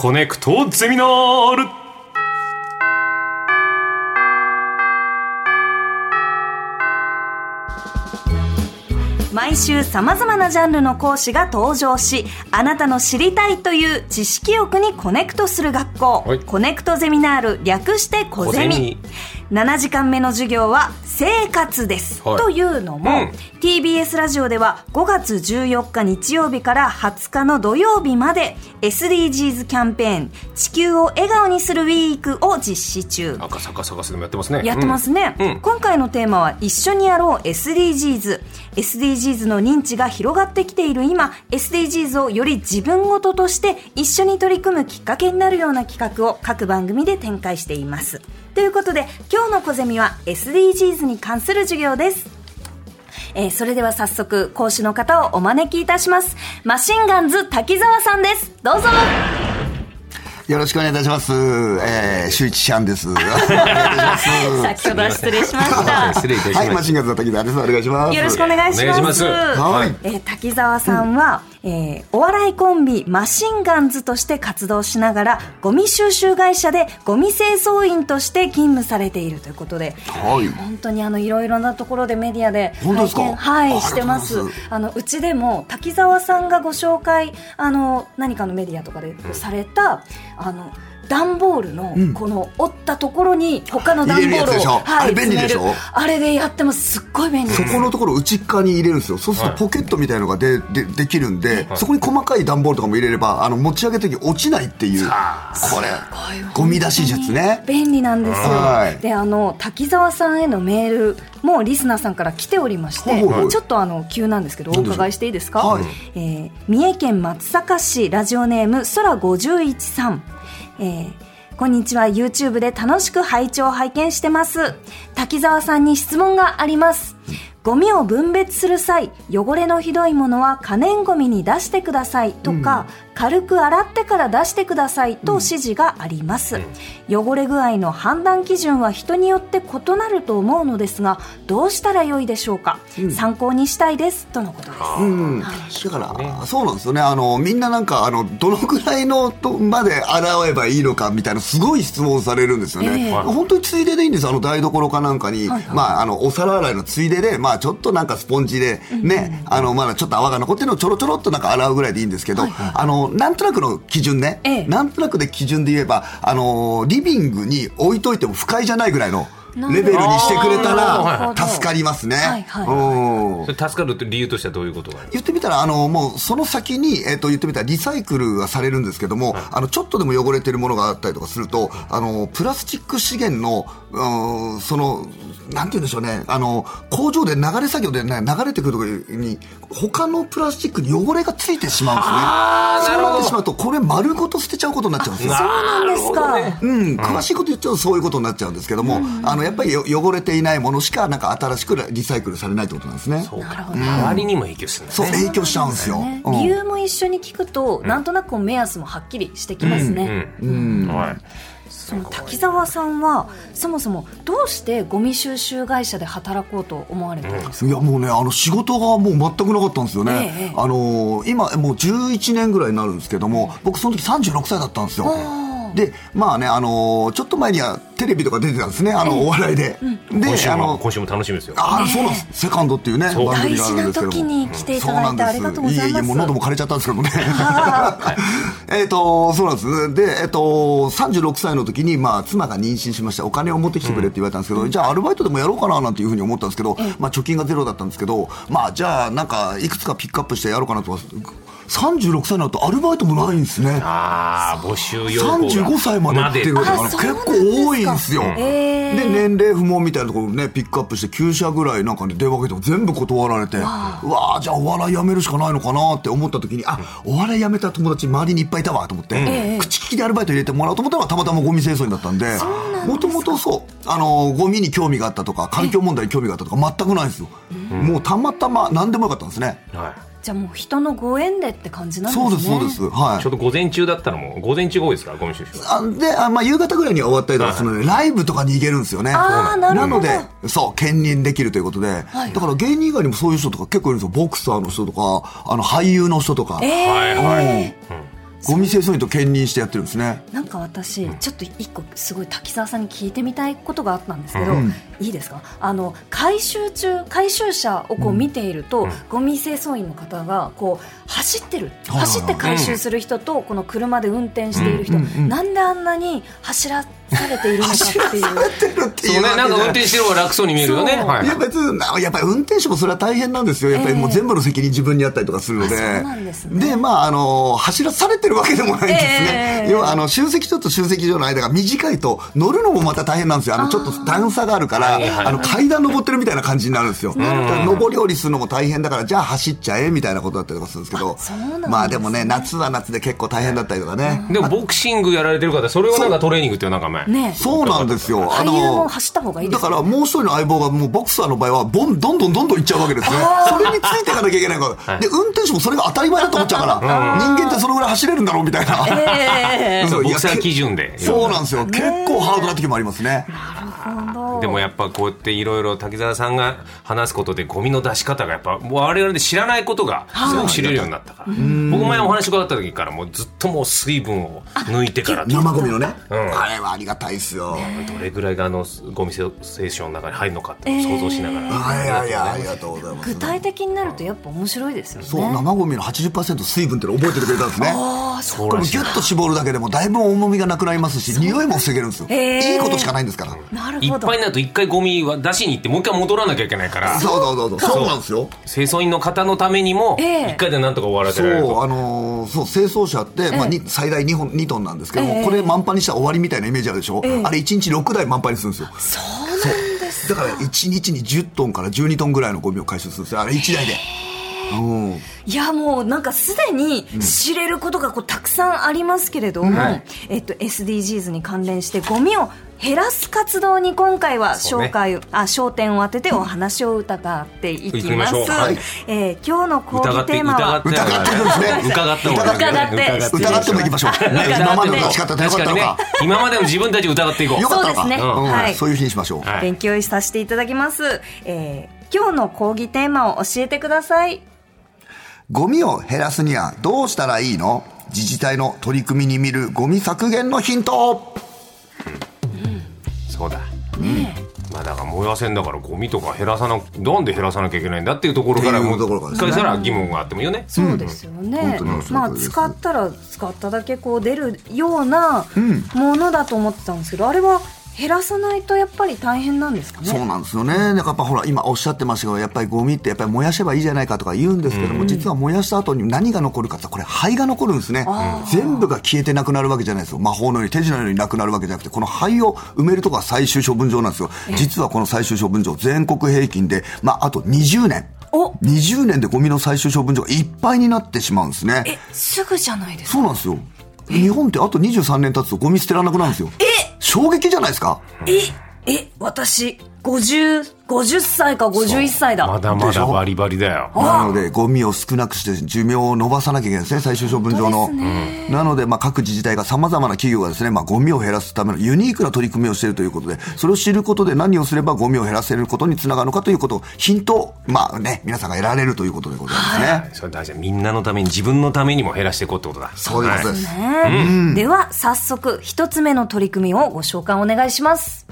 コネクトゼミナール。毎週さまざまなジャンルの講師が登場しあなたの知りたいという知識欲にコネクトする学校、はい。コネクトゼミナール略してコゼミ。コゼミ7時間目の授業は生活です、はい。というのも、うん。TBS ラジオでは5月14日日曜日から20日の土曜日まで SDGs キャンペーン地球を笑顔にするウィークを実施中。赤坂探すでもやってますね。やってますね、うん。今回のテーマは一緒にやろう SDGs SDGs の認知が広がってきている。今 SDGs をより自分ごととして一緒に取り組むきっかけになるような企画を各番組で展開していますということで今日の小ゼミは SDGs に関する授業ですえーそれでは早速講師の方をお招きいたしますマシンガンズ滝沢さんですどうぞよろしくお願いいたします。えー、周一シャンです。お願いいたします。先ほどは失礼しました 失礼いたしました、はい、マシンガンズの滝沢です。お願いします。よろしくお願いします。お願いしますはいえー滝沢さんは、えーお笑いコンビマシンガンズとして活動しながら、ゴミ収集会社でゴミ清掃員として勤務されているということで、はい。本当にあのいろいろなところでメディアで本当ですか？はいあしてます。あのうちでも滝沢さんがご紹介あの何かのメディアとかでされた、あの段ボールのん。この折ったところに他の段ボールを、入れるやつでしょ。あれ便利でしょ？あれでやってますすっごい便利。そこのところ内っ側に入れるんですよ。そうするとポケットみたいのがででできるんで、そこに細かい段ボールとかも入れれば、あの持ち上げた時落ちないっていう。これ、ゴミ出し術ね。便利なんですよ、はい。であの滝沢さんへのメールもリスナーさんから来ておりまして、はいはいはい。ちょっとあの急なんですけどお伺いしていいですか、はい。えー三重県松阪市ラジオネーム空51さん、えーこんにちは。YouTube で楽しく拝聴拝見してます。滝沢さんに質問があります。ゴミを分別する際汚れのひどいものは可燃ゴミに出してくださいとか、軽く洗ってから出してくださいと指示があります、汚れ具合の判断基準は人によって異なると思うのですがどうしたらよいでしょうか、参考にしたいです。とのことです、うん、だから、そうなんですよね。あの、みんななんか、あの、どのぐらいのとまで洗えばいいのかみたいな、すごい質問されるんですよね。ええ。本当についででいいんですあの、台所かなんかに、はいはい。まあ、あの、お皿洗いのついでで、まあ、ちょっとなんかスポンジで、ね、あの、まだちょっと泡が残ってるのをちょろちょろっとなんか洗うぐらいでいいんですけど、あの、なんとなくの基準ね、ええ。なんとなくで基準で言えば、あの、リビングに置いといても不快じゃないぐらいの、レベルにしてくれたら助かりますね。はいはい。うん。それ助かるって理由としてはどういうことが言ってみたら、あの、もう、その先に、えっ、と、言ってみたら、リサイクルがされるんですけども、あの、ちょっとでも汚れてるものがあったりとかすると、あの、プラスチック資源の、うん、その、なんて言うんでしょうね、あの、工場で流れ作業でね、流れてくるところに、他のプラスチックに汚れがついてしまうんですね。そうなってしまうと、これ丸ごと捨てちゃうことになっちゃうんですよ。そうなんですか、うん、詳しいこと言っちゃうとそういうことになっちゃうんですけども、あの、やっぱりよ汚れていないものしか、なんか新しくリサイクルされないってことなんですね。そうか。なるほど。周りにも影響するんだそう、ね影響しちゃうんですよ。ね。うん。理由も一緒に聞くと、なんとなく目安もはっきりしてきますね、うん。はいその滝沢さんはそもそもどうしてゴミ収集会社で働こうと思われたんですか、いやもうね、あの仕事がもう全くなかったんですよね。ええあのー今もう11年ぐらいになるんですけども、僕その時36歳だったんですよ。で、まあね、あのーちょっと前にはテレビとか出てたんですね、あの、お笑いで。で、今週あの、も今週も楽しみですよあそうなんです。セカンドっていうね、番組があるんですけども。大事な時に来ていただいてありがとうございますいえいえ、もう喉も枯れちゃったんですけどもね。えっと、そうなんです。で、えっと、36歳の時に、まあ、妻が妊娠しました。お金を持ってきてくれって言われたんですけど、じゃあアルバイトでもやろうかななんていうふうに思ったんですけど、まあ、貯金がゼロだったんですけど、まあ、じゃあ、なんか、いくつかピックアップしてやろうかなと。36歳になるとアルバイトもないんですね。ああ募集要項が35歳までっていうのがあそう結構多いんですよ。で、年齢不問みたいなところをね、ピックアップして9社ぐらいなんかね、電話かけても全部断られて、うわあじゃあお笑いやめるしかないのかなって思った時に、あ、お笑いやめた友達周りにいっぱいいたわと思って、口利きでアルバイト入れてもらおうと思ったのがたまたまゴミ清掃員だったんで、もともとそう、あの、ゴミに興味があったとか、環境問題に興味があったとか全くないんですよ。もうたまたま何でもよかったんですね。はじゃあもう人のご縁でって感じなんですね。そうです、そうです。はい。いちょう。ど午前中だったらもう午前中が多いですからゴミ収集はあで、あまあ、夕方ぐらいには終わったりとかするので、ライブとかに行けるんですよね。あーなるほど。ので、そう、兼任できるということで、はい。だから芸人以外にもそういう人とか結構いるんですよ。ボクサーの人とか、あの、俳優の人とか。えー。はいはいゴミ清掃員と兼任してやってるんですね。なんか私、ちょっと一個すごい滝沢さんに聞いてみたいことがあったんですけど、うん。いいですか？あの回収中回収車をこう見ていると、ゴミ清掃員の方がこう走ってる走って回収する人と、この車で運転している人、うん。うん。うん。なんであんなに走ら されているのかっていう。やってるっていうそうね、なんか運転してる方が楽そうに見えるよね。はいい。や別になやっぱり運転手もそれは大変なんですよ、やっぱりもう全部の責任自分にあったりとかするので、あそうなんですね。まあ、あの走らされてるわけでもないんですね、ええ。要はあの集積所と集積所の間が短いと、乗るのもまた大変なんですよ、あのちょっと段差があるから、あの階段登ってるみたいな感じになるんですよ、上り下りするのも大変だから、じゃあ走っちゃえみたいなことだったりとかするんですけど、そうなんですね。まあでもね、夏は夏で結構大変だったりとかね。でもボクシングやられてる方、それをなんかトレーニングっていうなんか前。ねそうなんですよ。俳優も走った方がいいだからもう一人の相棒がもうボクサーの場合はボンどんどんどんどんいっちゃうわけですね。それについていかなきゃいけないから。で、運転手もそれが当たり前だと思っちゃうから、人間ってそのぐらい走れるんだろうみたいな。ええそうボクサー基準で。そうなんですよ。結構ハードな時もありますね。なるでもやっぱこうやっていろいろ滝沢さんが話すことでゴミの出し方がやっぱもう我々で知らないことがすごく知れるようになったから、僕前お話伺った時からもうずっともう水分を抜いてからど生ゴミのね。んあれはありがたいですよ。れぐらいがあのゴミステーションの中に入るのかっていうのを想像しながら、いやいや、ありがとうございます。具体的になるとやっぱ面白いですよね。そう、生ゴミの80%水分ってのを覚えててくれたんですね。ああ、そうこれもギュッと絞るだけでもだいぶ重みがなくなりますし、匂いも防げるんですよ。いいことしかないんですから。なるほど。ぱいになると一回ゴミは出しに行ってもう一回戻らなきゃいけないからそうそうそうそう。そうなんですよ。清掃員の方のためにもええ一回でなんとか終わらせそう、られるとあのーそう、清掃車って、まあ、に最大2本、2トンなんですけども、ええこれ満帆にしたら終わりみたいなイメージあるでしょ、ええあれ1日6台満帆にするんですよ。そうなんです。だから1日に10トンから12トンぐらいのゴミを回収するんですよ。あれ1台で。うん。いやもうなんかすでに知れることがこうたくさんありますけれども、はいえっと SDGs に関連してゴミを減らす活動に今回は紹介、あ焦点を当ててお話を伺っていきます。うはいえー今日の講義テーマは疑って疑ってるんですね疑って疑ってもいきましょう。ね、今までの出し方でよかったの確かにねか。今までの自分たちを疑っていこうよかったのか。そうですねんはいそういう日にしましょう。はい勉強させていただきます。えー今日の講義テーマを教えてください。ゴミを減らすにはどうしたらいいの？自治体の取り組みに見るゴミ削減のヒント。そうだ。まあだから燃やせんだからゴミとか減らさななんで減らさなきゃいけないんだっていうところからもう一回したら疑問があってもいいよね。そうですよね、まあ使ったら使っただけこう出るようなものだと思ってたんですけど、あれは減らさないとやっぱり大変なんですかね？そうなんですよね。だからやっぱほら、今おっしゃってましたけど、やっぱりゴミってやっぱり燃やせばいいじゃないかとか言うんですけども、実は燃やした後に何が残るかってこれ灰が残るんですね。全部が消えてなくなるわけじゃないですよ。魔法のように手品のようになくなるわけじゃなくて、この灰を埋めるとこが最終処分場なんですよ。実はこの最終処分場、全国平均で、まあ、あと20年。お20年でゴミの最終処分場がいっぱいになってしまうんですね。えすぐじゃないですか？そうなんですよ。日本ってあと23年経つとゴミ捨てられなくなるんですよ。衝撃じゃないですか？え？え私50 50歳か51歳だ。まだまだバリバリだよ。なので、ゴミを少なくして寿命を伸ばさなきゃいけないですね、最終処分場の。なので、まあ、各自治体が様々な企業がですね、まあ、ゴミを減らすためのユニークな取り組みをしているということで、それを知ることで何をすればゴミを減らせることにつながるのかということを、ヒントを、まあね、皆さんが得られるということでございますね。それ大事だ。みんなのために自分のためにも減らしていこうってことだ。そういうことです。ね。では早速一つ目の取り組みをご紹介お願いします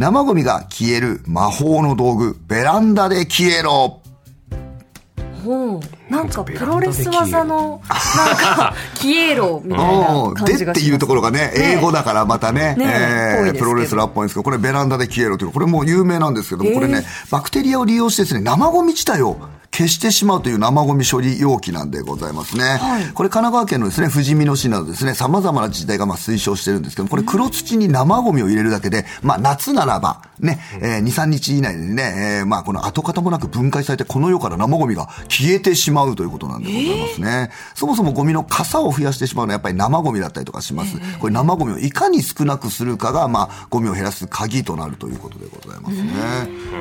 生ゴミが消える魔法の道具、ベランダで消えろ。ほう。なんかプロレス技のなんか消えろ みたいなうん感じがします。でっていうところがね、英語だからまたね、ね。えープロレスラーっぽいんですけど、これベランダで消えろという、これもう有名なんですけども、これね、バクテリアを利用してですね、生ゴミ自体を消してしまうという生ゴミ処理容器なんでございますね。これ神奈川県のですね、富士見野市などですね、様々な自治体がまあ推奨してるんですけども、これ黒土に生ゴミを入れるだけで、まあ夏ならば、ね、えー2、3日以内でね、えーまあこの跡形もなく分解されて、この世から生ゴミが消えてしまうということなんでございますね。そもそもゴミの傘を増やしてしまうのはやっぱり生ゴミだったりとかします。これ生ゴミをいかに少なくするかが、まあゴミを減らす鍵となるということでございますね。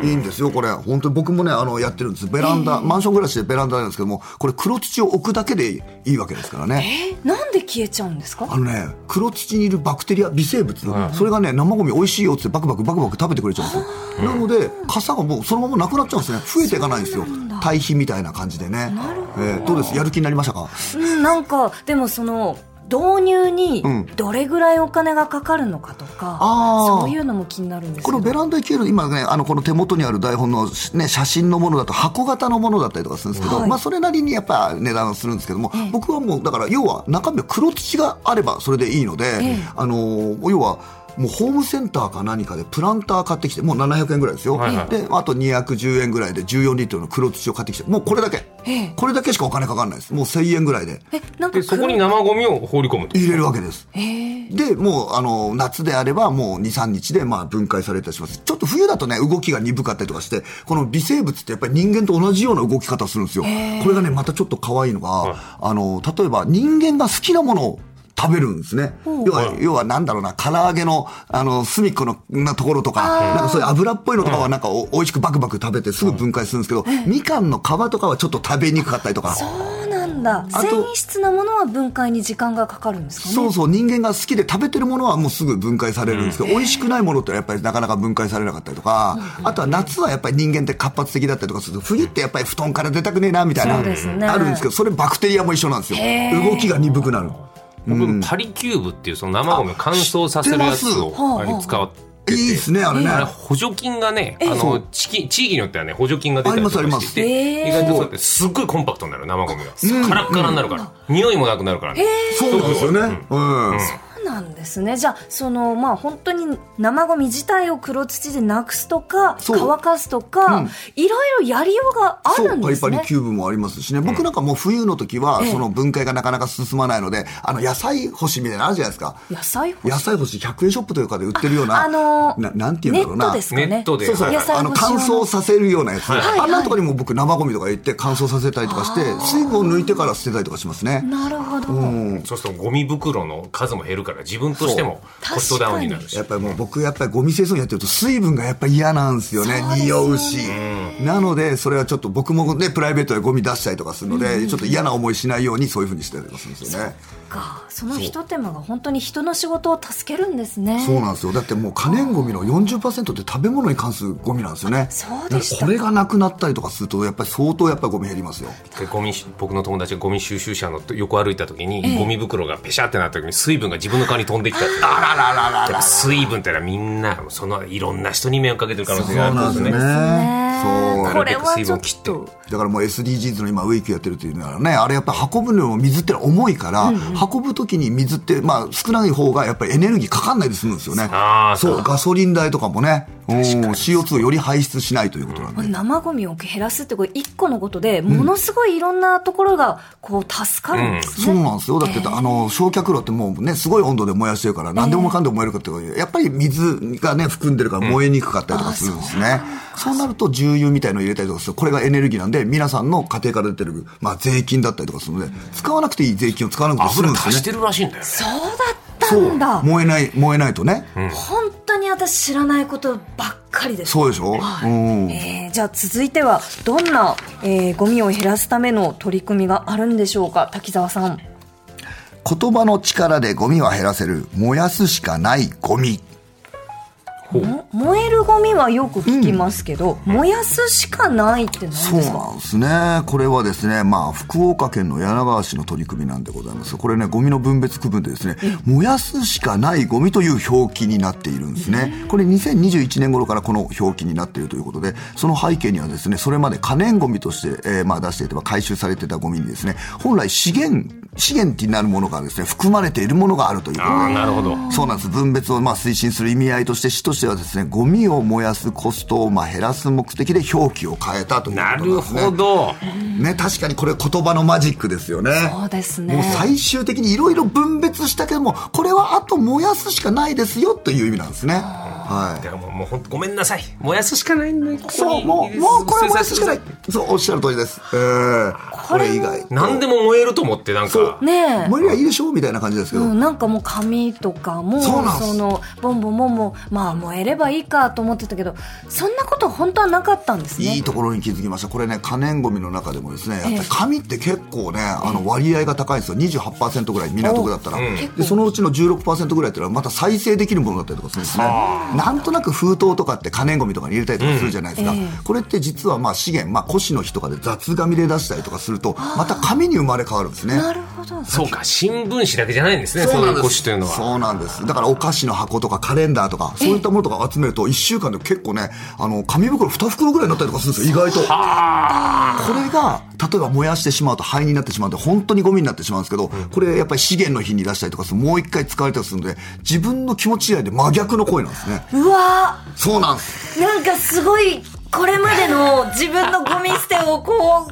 いいんですよ、これ。本当に僕もね、あの、やってるんです。ベランダ、まあ、マンション暮らしでベランダなんですけども、これ黒土を置くだけでいいわけですからね。えなんで消えちゃうんですか？あのね、黒土にいるバクテリア、微生物、それがね、生ゴミ美味しいよってバクバクバクバク食べてくれちゃうんですよ。なので、傘がもうそのままなくなっちゃうんですね。増えていかないんですよ。堆肥みたいな感じでね。えーどうです？やる気になりましたか？うん、なんかでもその導入にうん。どれぐらいお金がかかるのかとか、あー。そういうのも気になるんですこのベランダに消える、今ね、あの、この手元にある台本の、ね、写真のものだと箱型のものだったりとかするんですけど、はい。まあ、それなりにやっぱ値段するんですけども、僕はもう、だから、要は中身は黒土があればそれでいいので、ええ。あの、要は、もうホームセンターか何かでプランター買ってきて、もう700円ぐらいですよ。はいはいで、あと210円ぐらいで14リットルの黒土を買ってきて、もうこれだけ。ええこれだけしかお金かかんないです。もう1000円ぐらいでえなんかでそこに生ゴミを放り込むと入れるわけです。えーで、もう、あの、夏であれば、もう2、3日で、まあ、分解されたりします。ちょっと冬だとね、動きが鈍かったりとかして、この微生物ってやっぱり人間と同じような動き方をするんですよ。これがね、またちょっと可愛いのが、あの、例えば人間が好きなものを食べるんですね。要は、要はなんだろうな、唐揚げの、あの、隅っこのなところとか、なんかそういう油っぽいのとかはなんかお美味しくバクバク食べてすぐ分解するんですけど、みかんの皮とかはちょっと食べにくかったりとか。そうなんだ。あと繊維質なものは分解に時間がかかるんですかね？そうそう、人間が好きで食べてるものはもうすぐ分解されるんですけど、美味しくないものってやっぱりなかなか分解されなかったりとか、あとは夏はやっぱり人間って活発的だったりとかすると、冬ってやっぱり布団から出たくねえなみたいな、ね。あるんですけど、それバクテリアも一緒なんですよ。動きが鈍くなる。僕パリキューブっていうその生ゴミを乾燥させるやつを使ってて。いいですね、あれね。補助金がね、あの地域地域によってはね補助金が出たりとかして意外とそうやってすっごいコンパクトになる生ゴミが。カラッカラになるから。匂いもなくなるからね。そうですよね。うん。そうなんですね。じゃあそのまあ本当に生ゴミ自体を黒土でなくすとか乾かすとか、うん。いろいろやりようがあるんですね。パリキューブもありますしね。僕なんかもう冬の時は、その分解がなかなか進まないので、あの、野菜干しみたいなのあるじゃないですか。野菜干し。野菜干し100円ショップとかで売ってるような、あのーななんていうんだろうな。ネットですかね。ネットで。そうそう、あの乾燥させるようなやつ、はいはい。あんなところにも僕生ゴミとか行って乾燥させたりとかして水分を抜いてから捨てたりとかしますね。なるほど、うん。そうするとゴミ袋の数も減るから自分としてもコストダウンになる。しやっぱりもう僕やっぱりゴミ清掃やってると水分がやっぱり嫌なんですよね。そうです匂うし、なのでそれはちょっと僕もねプライベートでゴミ出したりとかするので、ちょっと嫌な思いしないようにそういうふうにしてたりとかするんですよね。か。その一手間が本当に人の仕事を助けるんですね。そうなんですよ。だってもう可燃ゴミの40%って食べ物に関するゴミなんですよね。そうでした。これがなくなったりとかするとやっぱり相当やっぱりゴミ減りますよ。でゴミ僕の友達がゴミ収集車の横歩いた時に、ゴミ袋がペシャってなった時に水分が自分の顔に飛んできたってあららららやっぱ水分ってのはみんなそのいろんな人に迷惑かけてる可能性そうがあるなんんですすでねねそうこれはちょっと。だからもう SDGs の今ウィークやってるっていうのはね、あれやっぱ運ぶのも水って重いから、運ぶ時に水って、まあ少ない方がやっぱりエネルギーかかんないで済むんですよね。そう、ガソリン代とかもね、うん CO2 をより排出しないということなんで。生ゴミを減らすってこれ一個のことでものすごいいろんなところがこう助かるんですね、そうなんですよ。だって、あの、焼却炉ってもうね、すごい温度で燃やしてるから、何でもかんでも燃えるかっていうとやっぱり水がね、含んでるから燃えにくかったりとかするんですね。そうなると、重油みたいのを入れたりとかする、これがエネルギーなんで、皆さんの家庭から出てる、まあ、税金だったりとかするので、使わなくていい税金を使わなくて済むんですよねして。るらしいんだよねそうだったそうんだ燃えない、燃えないとね。本当に私知らないことばっかりですそうでしょ、うん。えーじゃあ続いてはどんな、えーゴミを減らすための取り組みがあるんでしょうか滝沢さん言葉の力でゴミは減らせる、燃やすしかないゴミ。も燃えるゴミはよく聞きますけど、燃やすしかないって何そうですか？なんですね。これはですね、まあ、福岡県の柳川市の取り組みなんでございます。これね、ゴミの分別区分でですね、燃やすしかないゴミという表記になっているんですね。これ2021年頃からこの表記になっているということで、その背景にはですね、それまで可燃ゴミとして、えーまあ出していて、回収されてたゴミにですね、本来資源、資源になるものがですね、含まれているものがあるということで、ああなるほどそうなんです。分別をまあ推進する意味合いとして、市としてはですね、ゴミを燃やすコストをまあ減らす目的で表記を変えたというなることなんですね。ほどね、確かにこれ言葉のマジックですよね。そうですねもう最終的にいろいろ分別したけども、これはあと燃やすしかないですよという意味なんですね。はい。だからもうもう本当ごめんなさい燃やすしかないんだよここそう、にもう、もうこれは燃やすしかない。そう、おっしゃる通りです。えーこれ以外。何でも燃えると思って、なんか。ねえ。無理はいいでしょ？みたいな感じですけど。うん、なんかもう紙とかもそうなんですのボンボンボンボンまあ燃えればいいかと思ってたけどそんなこと本当はなかったんですねいいところに気づきました。これね、可燃ゴミの中でもですね、やっぱり紙って結構ね、あの割合が高いんですよ。28%ぐらい、港区だったら。で、そのうちの16%ぐらいっていうのはまた再生できるものだったりとかするんですね。なんとなく封筒とかって可燃ゴミとかに入れたりとかするじゃないですか。これって実はまあ資源、まあ古紙の日とかで雑紙で出したりとかすると、また紙に生まれ変わるんですね。なるほどそうか、新聞紙だけじゃないんですね、そういう古紙というのは。そうなんです。だからお菓子の箱とかカレンダーとか、そういったものとか集めると、1週間で結構ね、あの、紙袋2袋ぐらいになったりとかするんですよ、意外と。これが、例えば燃やしてしまうと灰になってしまうと、本当にゴミになってしまうんですけど、これやっぱり資源の日に出したりとかするもう一回使われたりするので、自分の気持ち以外で真逆の声なんですね。うわそうなんです。ーなんかすごいこれまでの自分のゴミ捨てをこううわ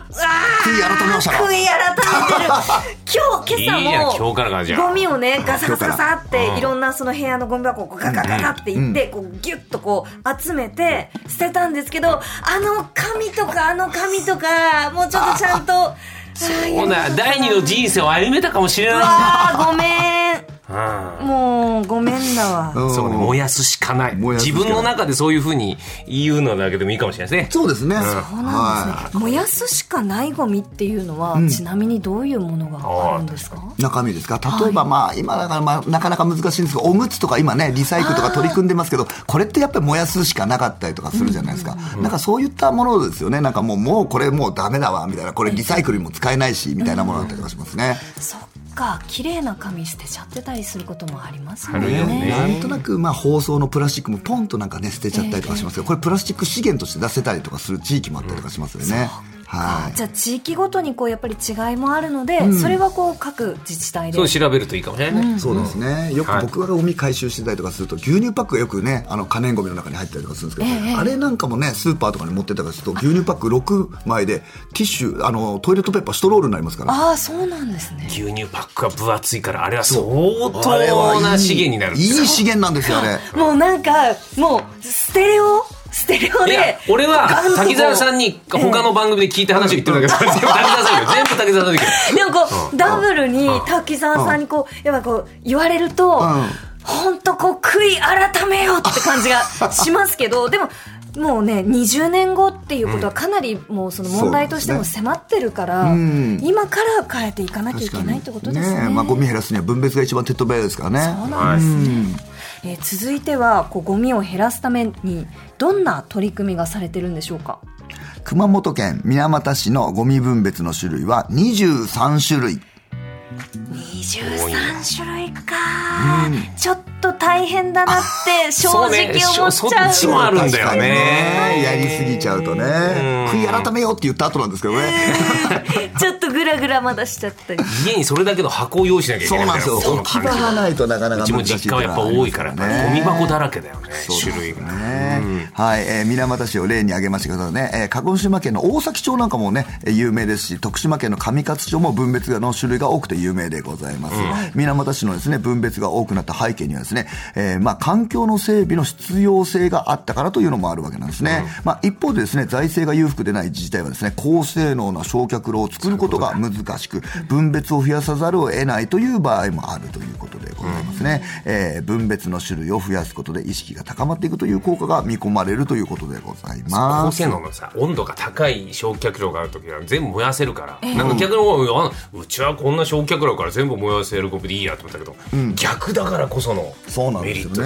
ー悔い改めましたか？悔い改めてる。今日今朝からかじゃあ。もゴミをねガサガサガサってうんいろんなその部屋のゴミ箱をガガガガっていってこうギュッとこう集めて捨てたんですけどあの紙とかあの紙とかもうちょっとちゃんとあーほな、第二の人生を歩めたかもしれない。うわーごめんもうごめんだわ。うん。そうね、燃やすしかない。自分の中でそういうふうに言うのだけでもいいかもしれないですね。そうですね。そうなんですね、燃やすしかないゴミっていうのは、ちなみにどういうものがあるんですか？中身ですか？例えばまあ今だからまあなかなか難しいんですけどおむつとか今ねリサイクルとか取り組んでますけどこれってやっぱり燃やすしかなかったりとかするじゃないですか、なんかそういったものですよね。なんかもうもうこれもうダメだわみたいな。これリサイクルにも使えないしみたいなものだったりとかしますね、そっか綺麗な紙捨てちゃってたりすることもありますよね。ね。なんとなくまあ包装のプラスチックもポンとなんかね捨てちゃったりとかしますけどこれプラスチック資源として出せたりとかする地域もあったりとかしますよね、はい。じゃあ地域ごとにこうやっぱり違いもあるので、それはこう各自治体で。そう調べるといいかもしれないね。そうですね。よくはい。僕がゴミ回収してたりとかすると、牛乳パックがよくね、あの、可燃ゴミの中に入ったりとかするんですけど、あれなんかもね、スーパーとかに持ってったりすると、牛乳パック6枚で、ティッシュ、あの、トイレットペーパー、ストロールになりますから。ああそうなんですね。牛乳パックが分厚いから、あれは相当な資源になるんいですよ。い資源なんですよ、あれ。もうなんかもうステレオステレオで、俺は滝沢さんに他の番組で聞いた話を言ってるんだけど、全部滝沢さんよ。全部滝沢さんだけど。でもこう、ダブルに滝沢さんにこう、やっぱこう、言われると、本当こう、悔い改めようって感じがしますけど、でも、もうね、20年後っていうことはかなりもうその問題としても迫ってるから、ん。今から変えていかなきゃいけないってことですね。ねまあ、ゴミ減らすには分別が一番手っ取り早いですからね。そうなんですね。えー続いてはこうゴミを減らすためにどんな取り組みがされてるんでしょうか？熊本県水俣市のゴミ分別の種類は23種類。23種類か、ちょっと大変だなって正直思っちゃう。そうね。そっちもあるんだよね。確かにね。やりすぎちゃうとね。悔い改めようって言った後なんですけどね。ちょっとグラグラまだしちゃった。り家にそれだけの箱を用意しなきゃいけそうないみたいなんですよ。置き場がないとなかなかうちも難しい実家はやっぱ多いから、ね。ゴミ箱だらけだよね、種類が。ねはい、えー、水俣市を例に挙げましたけどね、えー鹿児島県の大崎町なんかもね、えー有名ですし、徳島県の上勝町も分別の種類が多くて有名でございます。水俣市のですね、分別が多くなった背景にはですね、えーまあ、環境の整備の必要性があったからというのもあるわけなんですね。まあ、一方でですね、財政が裕福でない自治体はですね、高性能な焼却炉を作ることが難しく、分別を増やさざるを得ないという場合もあるということでございますね。えー分別の種類を増やすことで意識が高まっていくという効果が見込まれるということでございます。高性能のさ温度が高い焼却炉がある時は全部燃やせるから、なんか逆の方があうちはこんな焼却炉から全部燃やせるゴミでいいやと思ったけど、逆だからこそのそうなんですよね。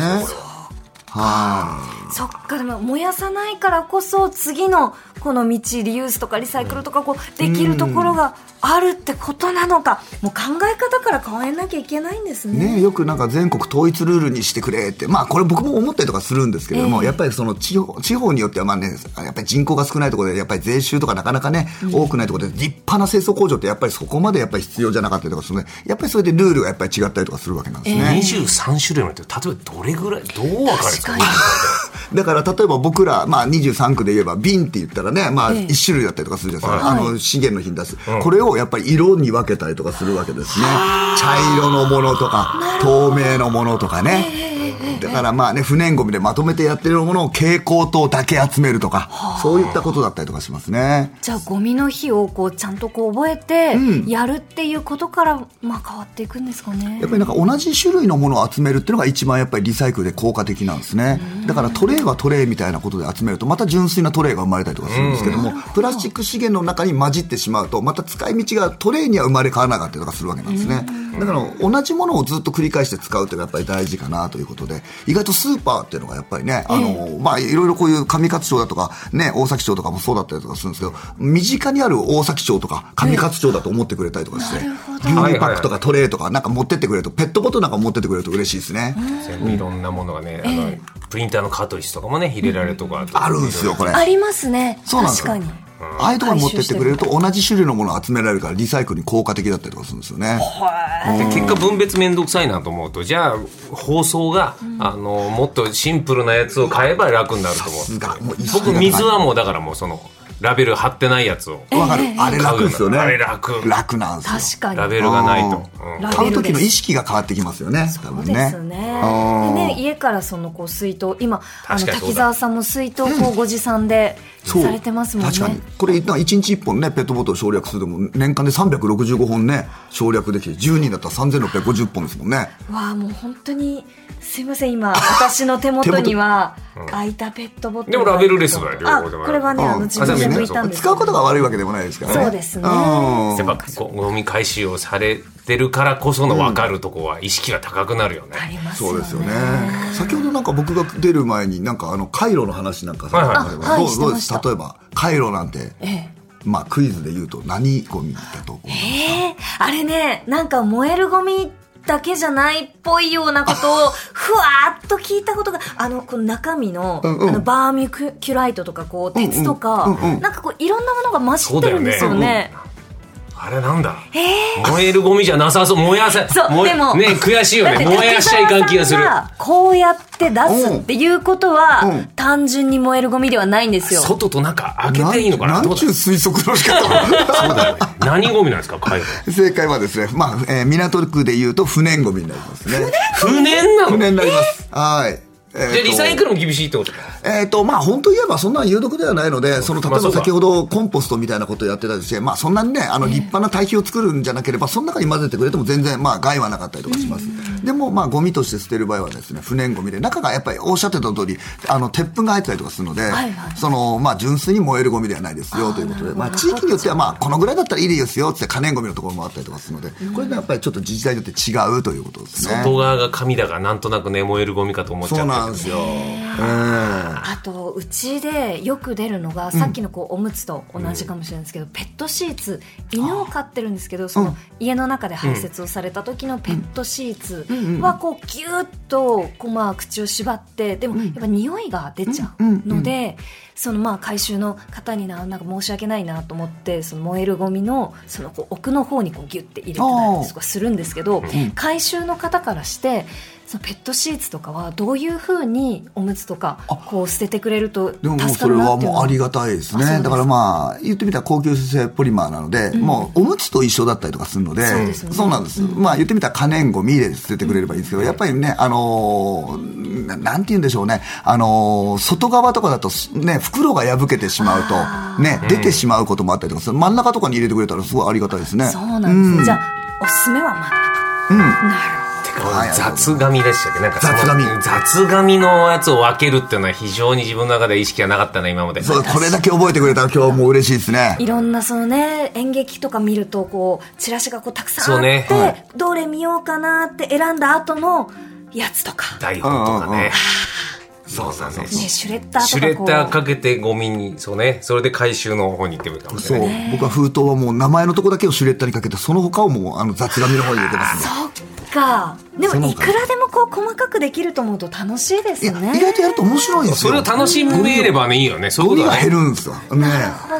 は。はそっかでも燃やさないからこそ次のこの道リユースとかリサイクルとかこうできるところがあるってことなのかもう考え方から変えなきゃいけないんですい。ね。ね、よくなんか全国統一ルールにしてくれって、まあこれ僕も思ったりとかするんですけれども、ええやっぱりその地方地方によってはまあね、やっぱり人口が少ないところで、やっぱり税収とかなかなかね、多くないところで、立派な清掃工場ってやっぱりそこまでやっぱり必要じゃなかったりとかするので、やっぱりそれでルールがやっぱり違ったりとかするわけなんですね。23種類もあって例えばどれぐらいどう分かるんですか確かだから例えば僕ら、まあ、23区で言えば瓶って言ったらね、まあ、ええ。1種類だったりとかするじゃないですか、はい。あの資源の日に出す、これをやっぱり色に分けたりとかするわけですね。茶色のものとか透明のものとかねだからまあね、不燃ゴミでまとめてやってるものを蛍光灯だけ集めるとか、そういったことだったりとかしますね。じゃあゴミの日をこうちゃんとこう覚えてやるっていうことからまあ変わっていくんですかね。やっぱりなんか同じ種類のものを集めるっていうのが一番やっぱりリサイクルで効果的なんですね。だからトレイはトレイみたいなことで集めるとまた純粋なトレイが生まれたりとかするんですけども、プラスチック資源の中に混じってしまうと、また使い道がトレイには生まれ変わらなかったりとかするわけなんですね。だから同じものをずっと繰り返して使うっていうのがやっぱり大事かなということで、意外とスーパーっていうのがやっぱりね、あの、まあいろいろこういう上勝町だとか、ね、大崎町とかもそうだったりとかするんですけど、身近にある大崎町とか上勝町だと思ってくれたりとかして、牛乳パックとかトレイとかなんか持ってってくれると、ペットボトルなんか持ってってくれると嬉しいですね。いろんなものがね、あのプリンターのカートリッジとかもね入れられるとこあるあるんですよ、これ。ありますね。そうなんですよ。確かにああいうところに持ってってくれると同じ種類のものを集められるからリサイクルに効果的だったりとかするんですよね。で結果分別面倒くさいなと思うとじゃあ包装が、あのもっとシンプルなやつを買えば楽になると思う。さすがもう僕水はもうだからもうそのラベル貼ってないやつをわかる。あれ楽ですよね。あれ楽。楽なんですよ。確かに。ラベルがないと、うん。ラ買う時の意識が変わってきますよね。多そう分ですね。ね。でね家からそのこう水筒今あの滝沢さんも水筒こうご持参でそうされてますもんね。確かに。これ、1日1本ね、ペットボトル省略するでも、年間で365本ね、省略できて、10人だったら3650本ですもんね。わあもう本当にすいません今私の手元には空いたペットボトルでもラベルレスだよ両あ方でもこれはねあのうん自分で剥いたんですけど使うことが悪いわけでもないですからね。そうですねうんやっぱゴミ回収をされてるからこその分かるとこは意識が高くなるよね、ありますよね。そうですよね。先ほどなんか僕が出る前になんかあの回路の話なんかさはいはいあはい。どうどうです例えば回路なんて、ええ。まあクイズで言うと何ゴミだと思うええあれねなんか燃えるゴミだけじゃないっぽいようなことを ふわーっと聞いたことがあのこの中身の,、うんうん。あのバーミキュライトとかこう鉄とか、うんうんうんなんかこういろんなものが混じってるんですよね。あれなんだ?え燃えるゴミじゃなさそう。燃やせ。そうでもね悔しいよね。燃やしちゃいかん気がする。こうやって出すっていうことは、うん。単純に燃えるゴミではないんですよ。外と中開けていいのかな？なんどうだちゅう推測の仕方そうだよね。何ゴミなんですか？回路正解はですね、まあ、えー港区で言うと不燃ゴミになりますね。不燃なの？不燃になります。はい。えーと。じゃあリサイクルも厳しいってことかえっ、と、まあ、本当言えばそんな有毒ではないので、その、例えば先ほどコンポストみたいなことをやってたりして、まあ、そんなにね、あの、立派な堆肥を作るんじゃなければ、その中に混ぜてくれても全然、まあ、害はなかったりとかします。でも、まあ、ゴミとして捨てる場合はですね、不燃ゴミで、中がやっぱりおっしゃってた通り、あの、鉄粉が入ってたりとかするので、はいその、まあ、純粋に燃えるゴミではないですよ、ということで、まあ、地域によっては、まあ、このぐらいだったらいいですよ、って可燃ゴミのところもあったりとかするので、これね、やっぱりちょっと自治体によって違うということですね。外側が紙だからなんとなくね燃えるゴミかと思っちゃそうったなんですよ。うんあとうちでよく出るのが、さっきのこうおむつと同じかもしれないんですけど、ペットシーツ犬を飼ってるんですけどその家の中で排泄をされた時のペットシーツはこうギュッとこうまあ口を縛ってでもやっぱ匂いが出ちゃうので。そのまあ回収の方にななんか申し訳ないなと思ってその燃えるゴミのそのこう奥の方にこうギュッて入れてたりとかするんですけど、回収の方からしてそのペットシーツとかはどういうふうにおむつとかこう捨ててくれるとでももう助かるそれはなっていうのは。もうありがたいですね。だからまあ、言ってみたら高級性ポリマーなので、もうおむつと一緒だったりとかするので、そうですよね。そうなんです。まあ言ってみたら可燃ゴミで捨ててくれればいいんですけど、やっぱりね、あのーななんて言うんでしょうね、あのー外側とかだとね、袋が破けてしまうと、ね、出てしまうこともあったりとか。真ん中とかに入れてくれたらすごいありがたいですね。そうなんです、じゃあおすすめは真ん中、なるてかはい雑紙でしたっけ？なんか雑紙雑紙のやつを分けるっていうのは非常に自分の中で意識がなかったな今まで。そう、これだけ覚えてくれたら今日はもう嬉しいですね。いろんなそのね演劇とか見るとこうチラシがこうたくさんあって、ね。はい。どれ見ようかなって選んだ後のやつとか、台本とかねそうそうそうね、シュレッダーシュレッダーかけてゴミにそうね。それで回収の方に行ってもいいかもしそう。れない。僕は封筒はもう名前のとこだけをシュレッダーにかけて、その他をもうあの雑紙の方に入れてますね。そっか。でもいくらでもこう細かくできると思うと楽しいですね。意外とやると面白いんですよ。それを楽しめればねいいよね。そういうゴミが減るんですよ。ね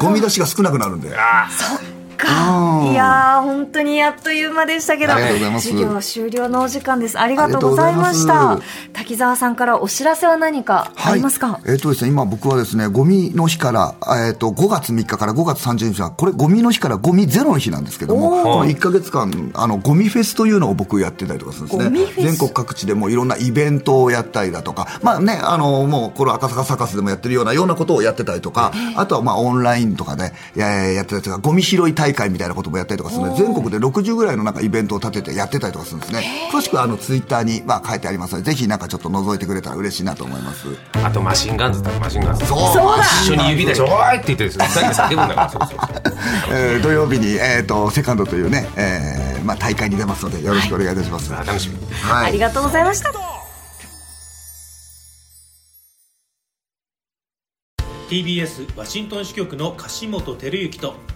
ゴミ出しが少なくなるんで。あそっか。いやー、本当にあっという間でしたけど、授業終了のお時間です。ありがとうございました。滝沢さんからお知らせは何かありますか、えっ、とですね、今僕はですね、ゴミの日から、えっ、と、5月3日から5月30日は、これゴミの日からゴミゼロの日なんですけども、この1ヶ月間、あの、ゴミフェスというのを僕やってたりとかするんですね。全国各地でもいろんなイベントをやったりだとか、まあね、あの、もう、これ赤坂サカスでもやってるような、ようなことをやってたりとか、あとはまあオンラインとかで、ややってたりとか、ゴミ拾い大会みたいなこともやったりとかするので、全国で60ぐらいのなんかイベントを立ててやってたりとかするんですね。詳しくはあの、ツイッターに、まあ書いてありますので、ぜひなんかちょっと覗いてくれたら嬉しいなと思います。あとマシンガンズだマシンガンズそうそうだ一緒に指でしょ「おーい!」って言ってですね二人で叫ぶんだからそうそうそうえー土曜日に、えー、とセカンドというね、えーまあ、大会に出ますのでよろしくお願いいたします。あ楽しみはいありがとうございました。TBS ワシントン支局の樫本照之と